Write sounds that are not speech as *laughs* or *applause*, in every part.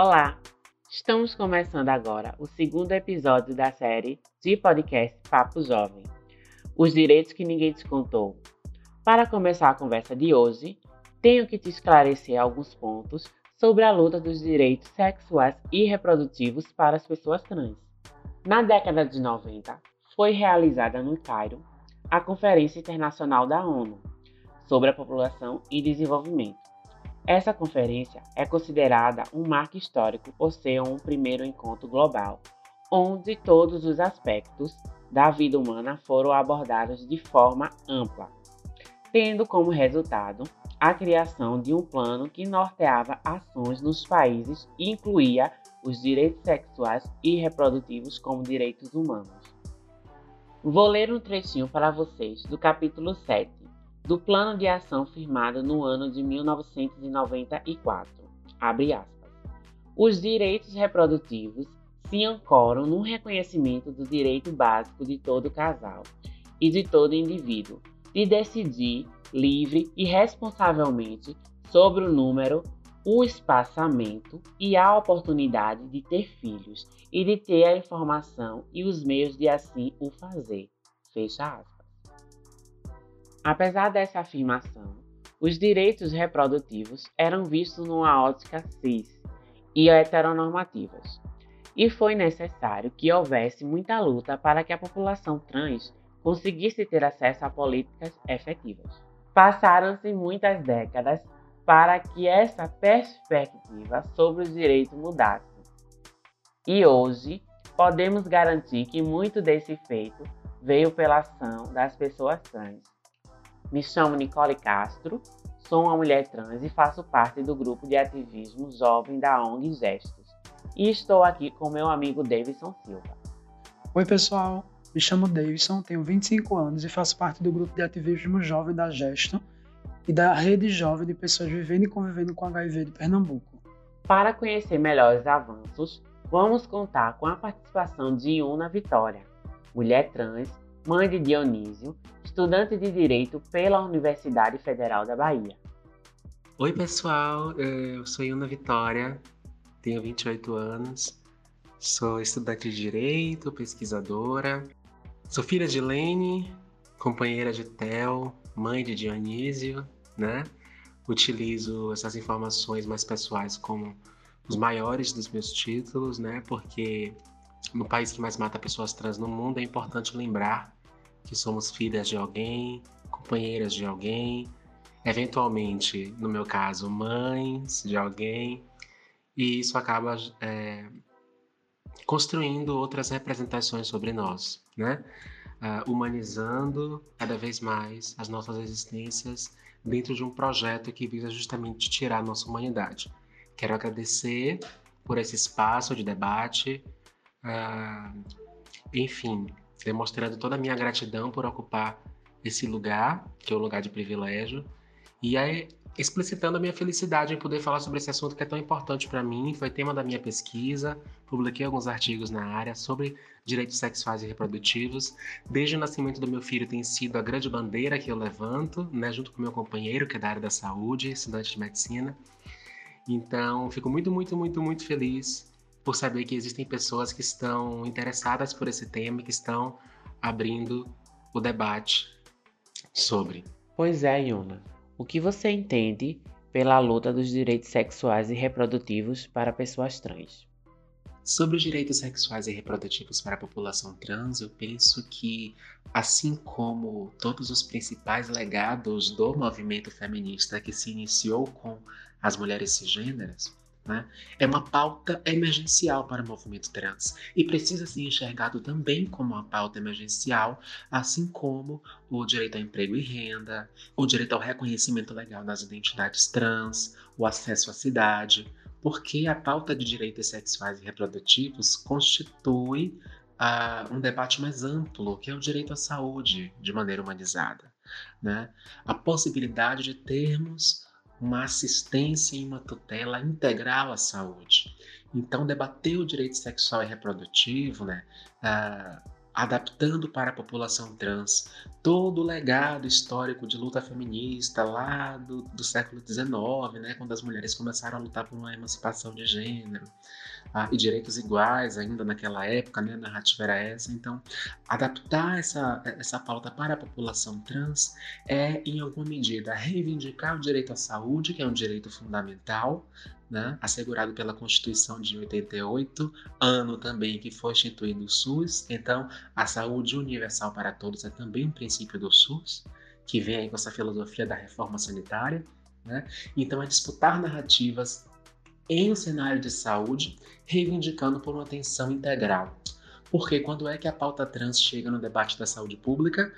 Olá! Estamos começando agora o segundo episódio da série de podcast Papo Jovem Os Direitos que Ninguém Te Contou. Para começar a conversa de hoje, tenho que te esclarecer alguns pontos sobre a luta dos direitos sexuais e reprodutivos para as pessoas trans. Na década de 90, foi realizada no Cairo a Conferência Internacional da ONU sobre a População e Desenvolvimento. Essa conferência é considerada um marco histórico por ser um primeiro encontro global, onde todos os aspectos da vida humana foram abordados de forma ampla, tendo como resultado a criação de um plano que norteava ações nos países e incluía os direitos sexuais e reprodutivos como direitos humanos. Vou ler um trechinho para vocês do capítulo 7 do Plano de Ação firmado no ano de 1994. Abre aspas. Os direitos reprodutivos se ancoram no reconhecimento do direito básico de todo casal e de todo indivíduo de decidir livre e responsavelmente sobre o número, o espaçamento e a oportunidade de ter filhos e de ter a informação e os meios de assim o fazer. Fecha aspas. Apesar dessa afirmação, os direitos reprodutivos eram vistos numa ótica cis e heteronormativas, e foi necessário que houvesse muita luta para que a população trans conseguisse ter acesso a políticas efetivas. Passaram-se muitas décadas para que essa perspectiva sobre os direitos mudasse. E hoje podemos garantir que muito desse feito veio pela ação das pessoas trans. Me chamo Nicole Castro, sou uma mulher trans e faço parte do grupo de ativismo jovem da ONG Gestos. E estou aqui com meu amigo Davidson Silva. Oi, pessoal. Me chamo Davidson, tenho 25 anos e faço parte do grupo de ativismo jovem da Gesto e da rede jovem de pessoas vivendo e convivendo com HIV de Pernambuco. Para conhecer melhor os avanços, vamos contar com a participação de Iuna Vitória, mulher trans, mãe de Dionísio, estudante de Direito pela Universidade Federal da Bahia. Oi, pessoal, eu sou Iuna Vitória, tenho 28 anos, sou estudante de Direito, pesquisadora, sou filha de Lene, companheira de Tel, mãe de Dionísio né? Utilizo essas informações mais pessoais como os maiores dos meus títulos, né? Porque no país que mais mata pessoas trans no mundo é importante lembrar que somos filhas de alguém, companheiras de alguém, eventualmente, no meu caso, mães de alguém, e isso acaba é, construindo outras representações sobre nós, né? Uh, humanizando cada vez mais as nossas existências dentro de um projeto que visa justamente tirar a nossa humanidade. Quero agradecer por esse espaço de debate, uh, enfim, demonstrando toda a minha gratidão por ocupar esse lugar, que é um lugar de privilégio, e aí explicitando a minha felicidade em poder falar sobre esse assunto que é tão importante para mim, foi tema da minha pesquisa, publiquei alguns artigos na área sobre direitos sexuais e reprodutivos. Desde o nascimento do meu filho tem sido a grande bandeira que eu levanto, né, junto com meu companheiro, que é da área da saúde, estudante de medicina. Então, fico muito, muito, muito, muito feliz por saber que existem pessoas que estão interessadas por esse tema e que estão abrindo o debate sobre. Pois é, Yuna. O que você entende pela luta dos direitos sexuais e reprodutivos para pessoas trans? Sobre os direitos sexuais e reprodutivos para a população trans, eu penso que, assim como todos os principais legados do movimento feminista que se iniciou com as mulheres cisgêneras, né? É uma pauta emergencial para o movimento trans e precisa ser enxergado também como uma pauta emergencial, assim como o direito ao emprego e renda, o direito ao reconhecimento legal das identidades trans, o acesso à cidade, porque a pauta de direitos sexuais e reprodutivos constitui uh, um debate mais amplo, que é o direito à saúde de maneira humanizada. Né? A possibilidade de termos uma assistência e uma tutela integral à saúde. Então, debater o direito sexual e reprodutivo, né, uh, adaptando para a população trans todo o legado histórico de luta feminista lá do, do século XIX, né, quando as mulheres começaram a lutar por uma emancipação de gênero ah, e direitos iguais ainda naquela época, né, a narrativa era essa. Então, adaptar essa, essa pauta para a população trans é, em alguma medida, reivindicar o direito à saúde, que é um direito fundamental, né, assegurado pela Constituição de 88, ano também que foi instituído o SUS. Então, a saúde universal para todos é também um princípio do SUS, que vem aí com essa filosofia da reforma sanitária. Né? Então, é disputar narrativas em um cenário de saúde, reivindicando por uma atenção integral. Porque quando é que a pauta trans chega no debate da saúde pública?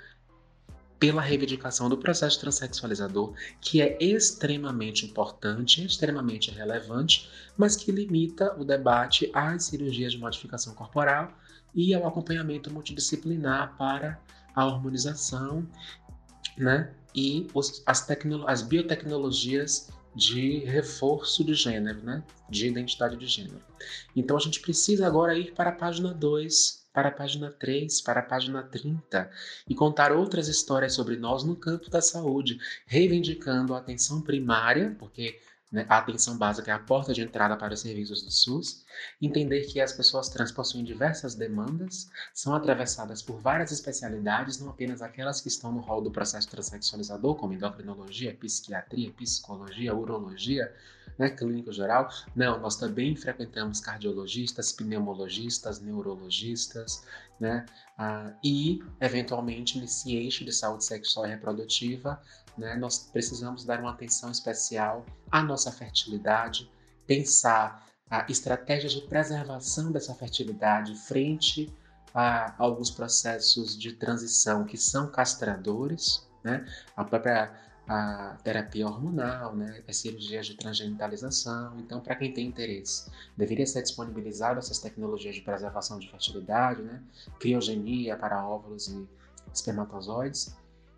pela reivindicação do processo transexualizador, que é extremamente importante, extremamente relevante, mas que limita o debate às cirurgias de modificação corporal e ao acompanhamento multidisciplinar para a hormonização né, e os, as, as biotecnologias de reforço de gênero, né, de identidade de gênero. Então a gente precisa agora ir para a página 2 para a página 3, para a página 30 e contar outras histórias sobre nós no campo da saúde, reivindicando a atenção primária, porque né, a atenção básica é a porta de entrada para os serviços do SUS, entender que as pessoas trans possuem diversas demandas, são atravessadas por várias especialidades, não apenas aquelas que estão no rol do processo transexualizador, como endocrinologia, psiquiatria, psicologia, urologia, né, clínico geral. Não, nós também frequentamos cardiologistas, pneumologistas, neurologistas, né, ah, e, eventualmente, nesse eixo de saúde sexual e reprodutiva, né, nós precisamos dar uma atenção especial à nossa fertilidade, pensar a estratégias de preservação dessa fertilidade frente a alguns processos de transição que são castradores, né? A própria a terapia hormonal, né, as cirurgias de transgenitalização. Então, para quem tem interesse, deveria ser disponibilizado essas tecnologias de preservação de fertilidade, né, criogenia para óvulos e espermatozoides,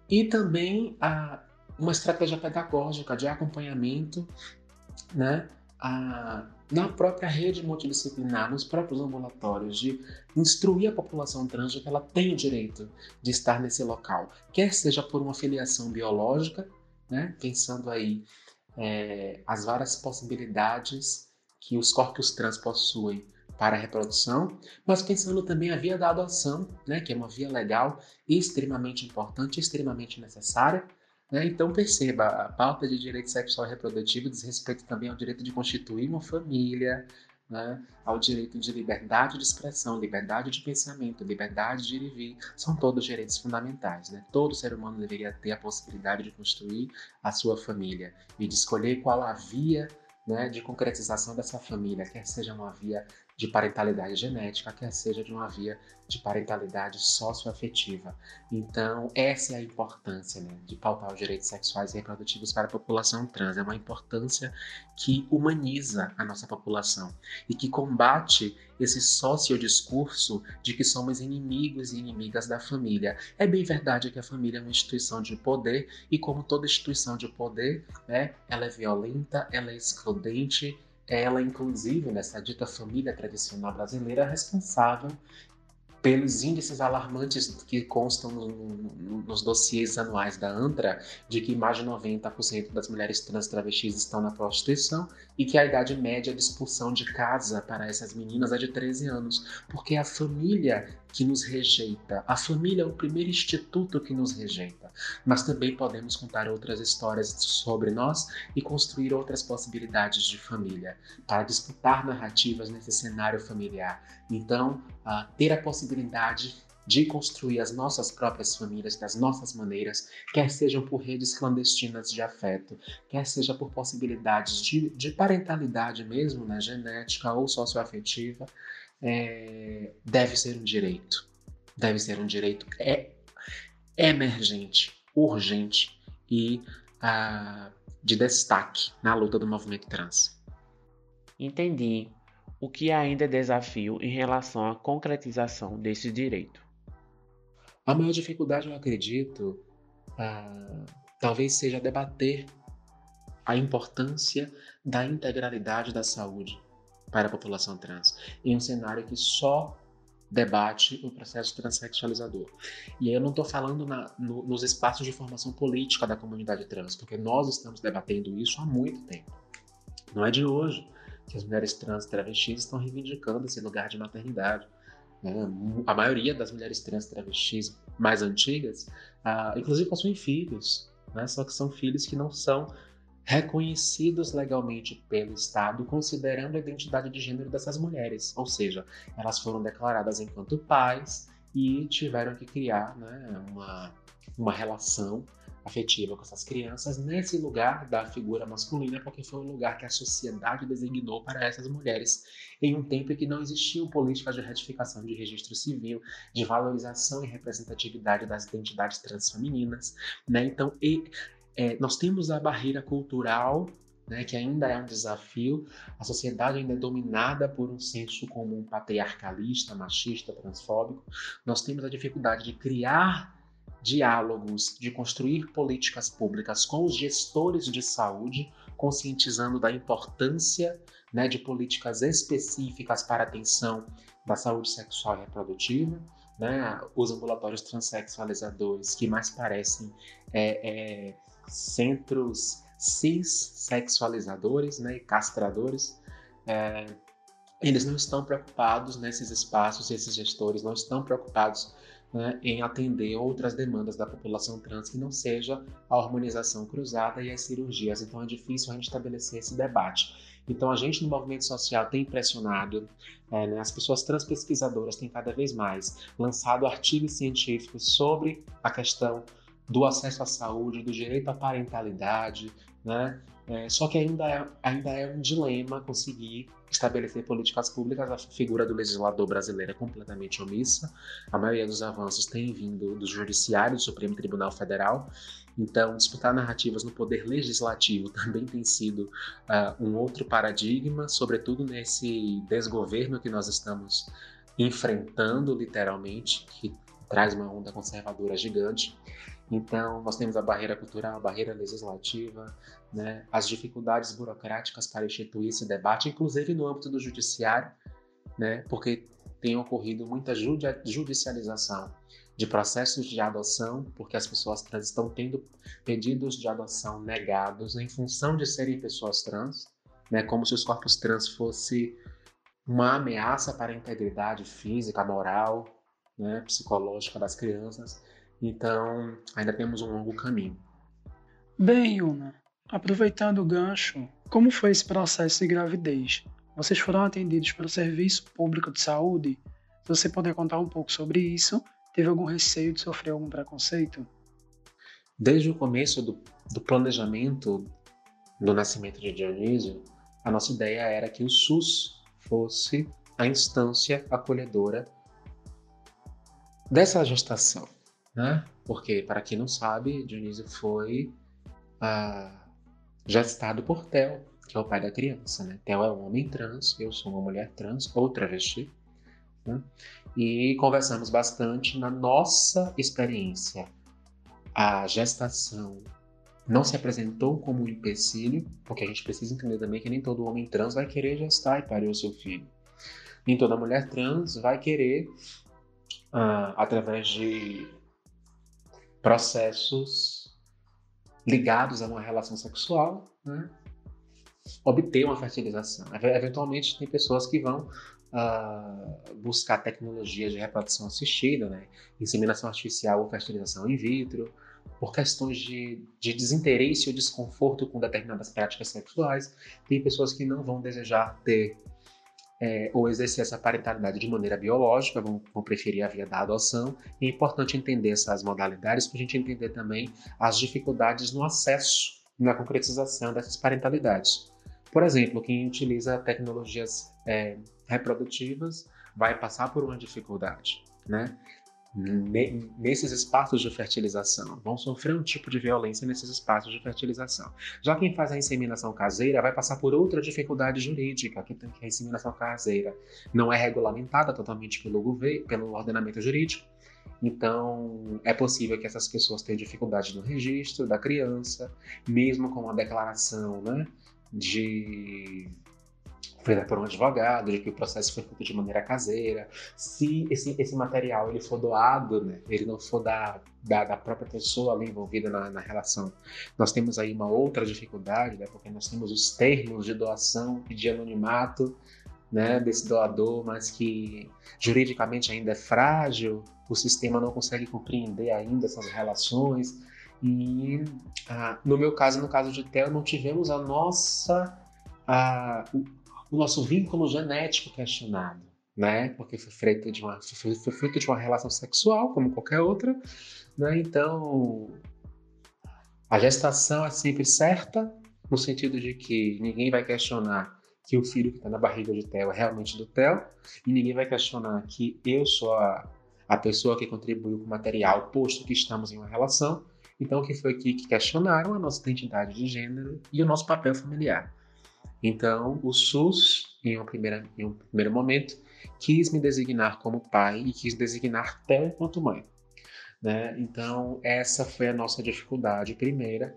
e também a, uma estratégia pedagógica de acompanhamento, né, a, na própria rede multidisciplinar, nos próprios ambulatórios, de instruir a população trans de que ela tem o direito de estar nesse local, quer seja por uma filiação biológica, né? pensando aí é, as várias possibilidades que os corpos trans possuem para a reprodução, mas pensando também a via da adoção, né, que é uma via legal extremamente importante, extremamente necessária. Né? Então perceba, a pauta de direito sexual e reprodutivo diz respeito também ao direito de constituir uma família, né, ao direito de liberdade de expressão, liberdade de pensamento, liberdade de ir e vir, são todos direitos fundamentais. Né? Todo ser humano deveria ter a possibilidade de construir a sua família e de escolher qual a via né, de concretização dessa família, quer seja uma via de parentalidade genética, quer seja de uma via de parentalidade socioafetiva. Então, essa é a importância né, de pautar os direitos sexuais e reprodutivos para a população trans. É uma importância que humaniza a nossa população e que combate esse sociodiscurso de que somos inimigos e inimigas da família. É bem verdade que a família é uma instituição de poder e, como toda instituição de poder, né, ela é violenta, ela é excludente ela, inclusive, nessa dita família tradicional brasileira, é responsável pelos índices alarmantes que constam no, no, nos dossiês anuais da ANTRA, de que mais de 90% das mulheres trans travestis estão na prostituição e que a idade média de expulsão de casa para essas meninas é de 13 anos, porque a família que nos rejeita, a família é o primeiro instituto que nos rejeita. Mas também podemos contar outras histórias sobre nós e construir outras possibilidades de família, para disputar narrativas nesse cenário familiar. Então, uh, ter a possibilidade de construir as nossas próprias famílias das nossas maneiras, quer sejam por redes clandestinas de afeto, quer seja por possibilidades de, de parentalidade mesmo, né, genética ou socioafetiva, é, deve ser um direito. Deve ser um direito é, emergente, urgente e uh, de destaque na luta do movimento trans. Entendi o que ainda é desafio em relação à concretização desse direito. A maior dificuldade, eu acredito, uh, talvez seja debater a importância da integralidade da saúde para a população trans, em um cenário que só debate o processo transexualizador. E eu não estou falando na, no, nos espaços de formação política da comunidade trans, porque nós estamos debatendo isso há muito tempo. Não é de hoje que as mulheres trans travestis estão reivindicando esse lugar de maternidade. Né? A maioria das mulheres trans travestis mais antigas, ah, inclusive possuem filhos, né? só que são filhos que não são reconhecidos legalmente pelo Estado, considerando a identidade de gênero dessas mulheres. Ou seja, elas foram declaradas enquanto pais e tiveram que criar né, uma, uma relação afetiva com essas crianças nesse lugar da figura masculina, porque foi o lugar que a sociedade designou para essas mulheres em um tempo em que não existiam políticas de retificação de registro civil, de valorização e representatividade das identidades transfemininas, né? Então, e, é, nós temos a barreira cultural, né, que ainda é um desafio. A sociedade ainda é dominada por um senso comum patriarcalista, machista, transfóbico. Nós temos a dificuldade de criar diálogos, de construir políticas públicas com os gestores de saúde, conscientizando da importância né, de políticas específicas para a atenção da saúde sexual e reprodutiva. Né, os ambulatórios transexualizadores que mais parecem é, é, centros cis-sexualizadores né, e castradores, é, eles não estão preocupados nesses espaços, esses gestores não estão preocupados né, em atender outras demandas da população trans que não seja a harmonização cruzada e as cirurgias. Então é difícil a gente estabelecer esse debate. Então a gente no movimento social tem pressionado, é, né, as pessoas trans pesquisadoras têm cada vez mais lançado artigos científicos sobre a questão do acesso à saúde, do direito à parentalidade, né? É, só que ainda é, ainda é um dilema conseguir estabelecer políticas públicas. A figura do legislador brasileiro é completamente omissa. A maioria dos avanços tem vindo do Judiciário, do Supremo Tribunal Federal. Então, disputar narrativas no poder legislativo *laughs* também tem sido uh, um outro paradigma, sobretudo nesse desgoverno que nós estamos enfrentando, literalmente, que traz uma onda conservadora gigante. Então, nós temos a barreira cultural, a barreira legislativa, né, as dificuldades burocráticas para instituir esse debate, inclusive no âmbito do judiciário, né, porque tem ocorrido muita judicialização de processos de adoção, porque as pessoas trans estão tendo pedidos de adoção negados em função de serem pessoas trans, né, como se os corpos trans fossem uma ameaça para a integridade física, moral, né, psicológica das crianças. Então, ainda temos um longo caminho. Bem, Yuna, aproveitando o gancho, como foi esse processo de gravidez? Vocês foram atendidos pelo Serviço Público de Saúde? Se você puder contar um pouco sobre isso, teve algum receio de sofrer algum preconceito? Desde o começo do, do planejamento do nascimento de Dionísio, a nossa ideia era que o SUS fosse a instância acolhedora dessa gestação né? Porque, para quem não sabe, Dionísio foi ah, gestado por Theo, que é o pai da criança, né? Theo é um homem trans, eu sou uma mulher trans ou travesti. Né? E conversamos bastante na nossa experiência. A gestação não se apresentou como um empecilho, porque a gente precisa entender também que nem todo homem trans vai querer gestar e parir o seu filho. Nem toda mulher trans vai querer, ah, através de processos ligados a uma relação sexual, né? obter uma fertilização. Eventualmente, tem pessoas que vão uh, buscar tecnologias de reprodução assistida, né? inseminação artificial ou fertilização in vitro, por questões de, de desinteresse ou desconforto com determinadas práticas sexuais. Tem pessoas que não vão desejar ter é, ou exercer essa parentalidade de maneira biológica, vão, vão, preferir a via da adoção. é importante entender essas modalidades para a gente entender também as dificuldades no acesso, na concretização dessas parentalidades. Por exemplo, quem utiliza tecnologias é, reprodutivas vai passar por uma dificuldade, né? Nesses espaços de fertilização, vão sofrer um tipo de violência nesses espaços de fertilização. Já quem faz a inseminação caseira vai passar por outra dificuldade jurídica, que a inseminação caseira não é regulamentada totalmente pelo governo, pelo ordenamento jurídico. Então, é possível que essas pessoas tenham dificuldade no registro da criança, mesmo com a declaração né, de feita por um advogado, de que o processo foi feito de maneira caseira. Se esse, esse material ele for doado, né, ele não for da, da, da própria pessoa ali envolvida na, na, relação. Nós temos aí uma outra dificuldade, né, porque nós temos os termos de doação e de anonimato né, desse doador, mas que juridicamente ainda é frágil, o sistema não consegue compreender ainda essas relações. E ah, no meu caso, no caso de Theo, não tivemos a nossa, a, o, nosso vínculo genético questionado, né? Porque foi feito de uma, foi feito de uma relação sexual, como qualquer outra, né? Então, a gestação é sempre certa, no sentido de que ninguém vai questionar que o filho que está na barriga de Theo é realmente do Theo, e ninguém vai questionar que eu sou a, a pessoa que contribuiu com o material, posto que estamos em uma relação. Então, o que foi aqui que questionaram a nossa identidade de gênero e o nosso papel familiar. Então, o SUS, em um, primeira, em um primeiro momento, quis me designar como pai e quis designar Theo enquanto mãe. Né? Então, essa foi a nossa dificuldade primeira,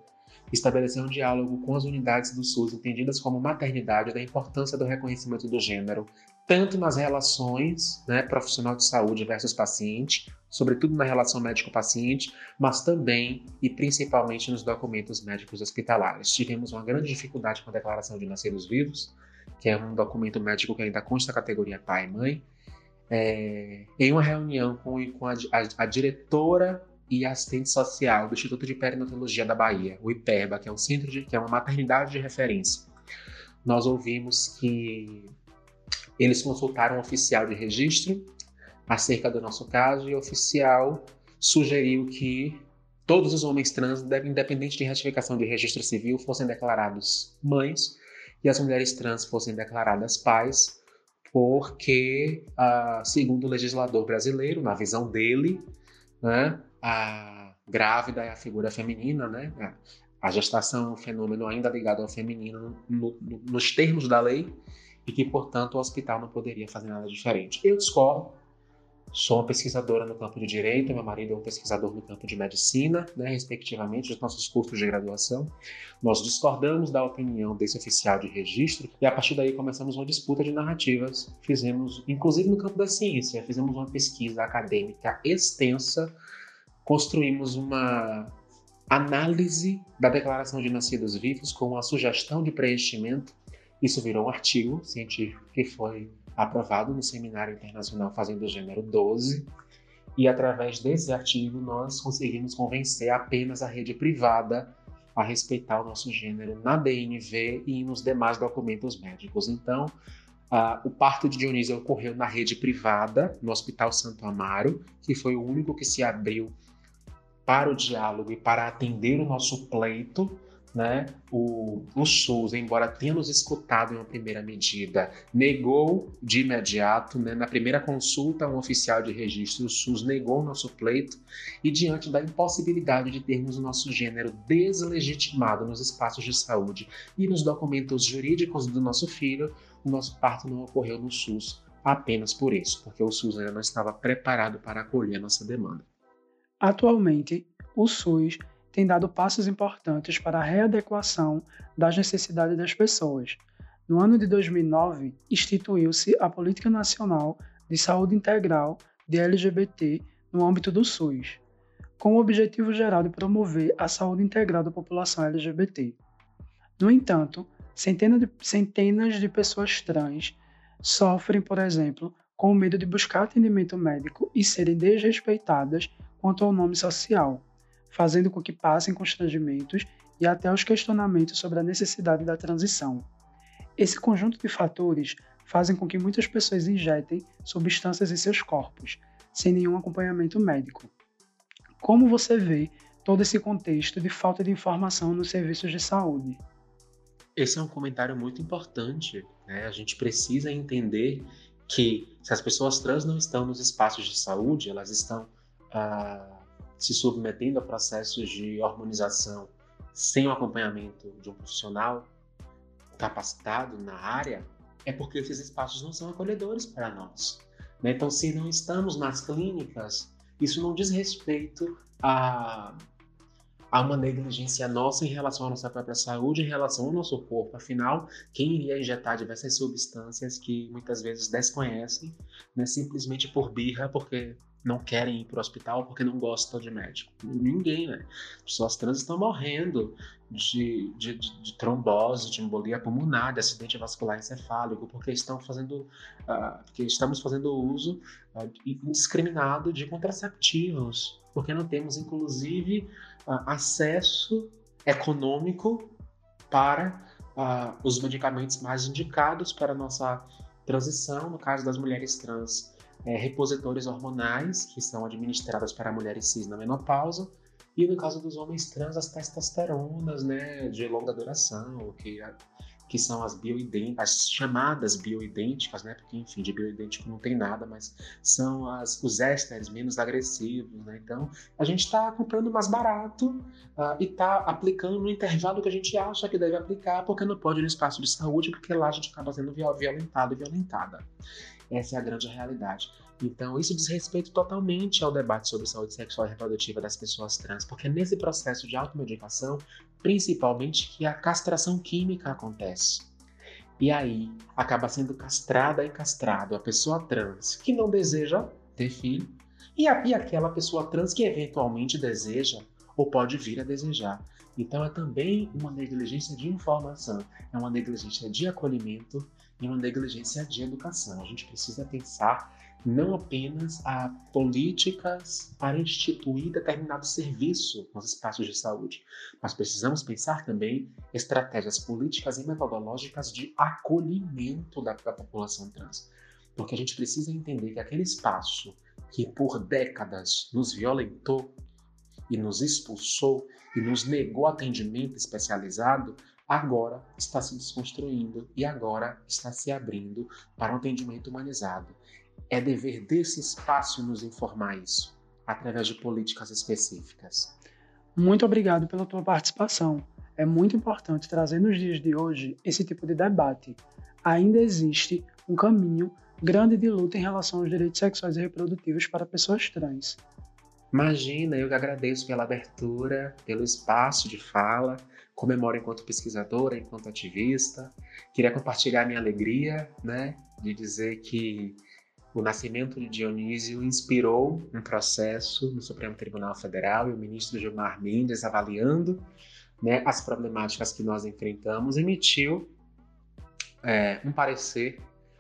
estabelecer um diálogo com as unidades do SUS entendidas como maternidade da importância do reconhecimento do gênero, tanto nas relações né, profissional de saúde versus paciente, sobretudo na relação médico-paciente, mas também e principalmente nos documentos médicos hospitalares. Tivemos uma grande dificuldade com a declaração de nascidos vivos, que é um documento médico que ainda consta a categoria pai e mãe. É, em uma reunião com, com a, a, a, diretora e assistente social do Instituto de Perinatologia da Bahia, o IPERBA, que é um centro de, que é uma maternidade de referência, nós ouvimos que eles consultaram um oficial de registro acerca do nosso caso e o oficial sugeriu que todos os homens trans, independente de retificação de registro civil, fossem declarados mães e as mulheres trans fossem declaradas pais, porque, uh, segundo o legislador brasileiro, na visão dele, né, a grávida é a figura feminina, né? A gestação é um fenômeno ainda ligado ao feminino no, no, nos termos da lei e que, portanto, o hospital não poderia fazer nada diferente. Eu discordo, Sou uma pesquisadora no campo de direito, meu marido é um pesquisador no campo de medicina, né, respectivamente, dos nossos cursos de graduação. Nós discordamos da opinião desse oficial de registro e a partir daí começamos uma disputa de narrativas. Fizemos, inclusive no campo da ciência, fizemos uma pesquisa acadêmica extensa, construímos uma análise da declaração de nascidos vivos com uma sugestão de preenchimento. Isso virou um artigo científico que foi aprovado no Seminário Internacional Fazendo Gênero 12, e através desse artigo nós conseguimos convencer apenas a rede privada a respeitar o nosso gênero na DNV e nos demais documentos médicos. Então, uh, o parto de Dionísio ocorreu na rede privada, no Hospital Santo Amaro, que foi o único que se abriu para o diálogo e para atender o nosso pleito né, o, o SUS, embora tenha nos escutado em uma primeira medida, negou de imediato, né, na primeira consulta, um oficial de registro, o SUS negou o nosso pleito e diante da impossibilidade de termos o nosso gênero deslegitimado nos espaços de saúde e nos documentos jurídicos do nosso filho, o nosso parto não ocorreu no SUS apenas por isso, porque o SUS ainda não estava preparado para acolher a nossa demanda. Atualmente, o SUS tem dado passos importantes para a readequação das necessidades das pessoas. No ano de 2009, instituiu-se a Política Nacional de Saúde Integral de LGBT no âmbito do SUS, com o objetivo geral de promover a saúde integral da população LGBT. No entanto, centenas de, centenas de pessoas trans sofrem, por exemplo, com o medo de buscar atendimento médico e serem desrespeitadas quanto ao nome social, fazendo com que passem constrangimentos e até os questionamentos sobre a necessidade da transição. Esse conjunto de fatores fazem com que muitas pessoas injetem substâncias em seus corpos, sem nenhum acompanhamento médico. Como você vê todo esse contexto de falta de informação nos serviços de saúde? Esse é um comentário muito importante. Né? A gente precisa entender que se as pessoas trans não estão nos espaços de saúde, elas estão ah, se submetendo a processos de hormonização sem o acompanhamento de um profissional capacitado na área, é porque esses espaços não são acolhedores para nós. Né? Então, se não estamos nas clínicas, isso não diz respeito a, há uma negligência nossa em relação à nossa própria saúde, em relação ao nosso corpo. Afinal, quem iria injetar diversas substâncias que muitas vezes desconhecem, né, simplesmente por birra, porque não querem ir para o hospital porque não gostam de médico. Ninguém, né? Pessoas trans estão morrendo de, de, de, de trombose, de embolia pulmonar, de acidente vascular encefálico, porque estão fazendo, uh, porque estamos fazendo uso uh, indiscriminado de contraceptivos, porque não temos, inclusive, uh, acesso econômico para os medicamentos mais indicados para a nossa transição, no caso das mulheres trans é, repositores hormonais que são administrados para mulheres cis na menopausa e no caso dos homens trans as testosteronas, né, de longa duração, que que são as as chamadas bioidênticas, né? Porque, enfim, de bioidêntico não tem nada, mas são as, os ésteres menos agressivos, né? Então, a gente está comprando mais barato uh, e está aplicando no intervalo que a gente acha que deve aplicar, porque não pode no espaço de saúde, porque lá a gente acaba sendo violentado e violentada. Essa é a grande realidade. Então, isso diz respeito totalmente ao debate sobre saúde sexual e reprodutiva das pessoas trans, porque nesse processo de automedicação, principalmente que a castração química acontece. E aí acaba sendo castrada e castrado a pessoa trans que não deseja ter filho e, a, e aquela pessoa trans que eventualmente deseja ou pode vir a desejar. Então é também uma negligência de informação, é uma negligência de acolhimento e uma negligência de educação. A gente precisa pensar não apenas a políticas para instituir determinado serviço nos espaços de saúde, mas precisamos pensar também estratégias políticas e metodológicas de acolhimento da, da população trans. Porque a gente precisa entender que aquele espaço que por décadas nos violentou e nos expulsou e nos negou atendimento especializado, agora está se desconstruindo e agora está se abrindo para um atendimento humanizado. É dever desse espaço nos informar isso, através de políticas específicas. Muito obrigado pela tua participação. É muito importante trazer nos dias de hoje esse tipo de debate. Ainda existe um caminho grande de luta em relação aos direitos sexuais e reprodutivos para pessoas trans. Imagina, eu que agradeço pela abertura, pelo espaço de fala, comemoro enquanto pesquisadora, enquanto ativista. Queria compartilhar minha alegria, né, de dizer que o nascimento de Dionísio inspirou um processo no Supremo Tribunal Federal e o ministro Gilmar Mendes, avaliando né, as problemáticas que nós enfrentamos, emitiu é, um parecer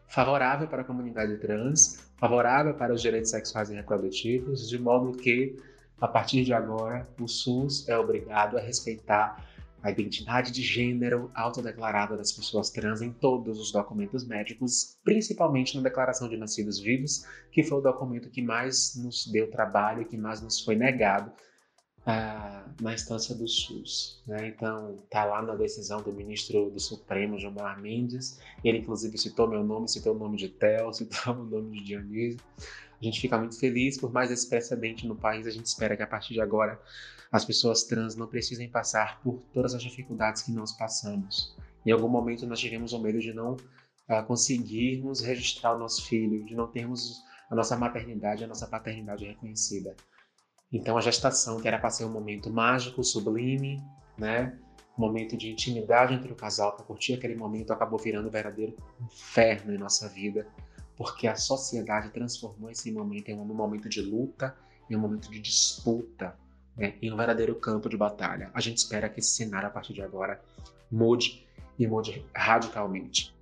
favorável para a comunidade trans, favorável para os direitos sexuais e reprodutivos, de modo que, a partir de agora, o SUS é obrigado a respeitar a identidade de gênero autodeclarada das pessoas trans em todos os documentos médicos, principalmente na Declaração de Nascidos Vivos, que foi o documento que mais nos deu trabalho, que mais nos foi negado uh, na instância do SUS. Né? Então, está lá na decisão do ministro do Supremo, Gilmar Mendes, ele inclusive citou meu nome, citou o nome de Theo, *laughs* citou o nome de Dionísio. A gente fica muito feliz por mais esse precedente no país, a gente espera que a partir de agora as pessoas trans não precisem passar por todas as dificuldades que nós passamos. Em algum momento nós tivemos o medo de não uh, conseguirmos registrar o nosso filho, de não termos a nossa maternidade, a nossa paternidade reconhecida. Então a gestação, que era para ser um momento mágico, sublime, né? Um momento de intimidade entre o casal, para curtir aquele momento, acabou virando um verdadeiro inferno em nossa vida, porque a sociedade transformou esse momento em um momento de luta, em um momento de disputa, né, em um verdadeiro campo de batalha. A gente espera que esse cenário, a partir de agora, mude e mude radicalmente.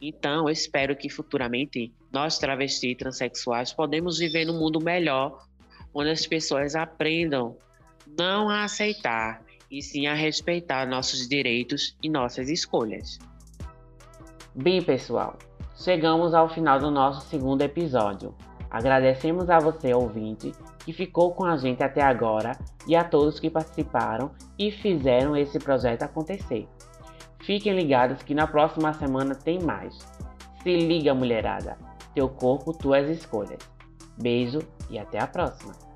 Então, eu espero que futuramente nós, travestis e transexuais, podemos viver num mundo melhor, onde as pessoas aprendam não a aceitar, e sim a respeitar nossos direitos e nossas escolhas. Bem, pessoal, chegamos ao final do nosso segundo episódio. Agradecemos a você, ouvinte, que ficou com a gente até agora e a todos que participaram e fizeram esse projeto acontecer. Fiquem ligados que na próxima semana tem mais. Se liga, mulherada! Teu corpo, tuas escolhas. Beijo e até a próxima!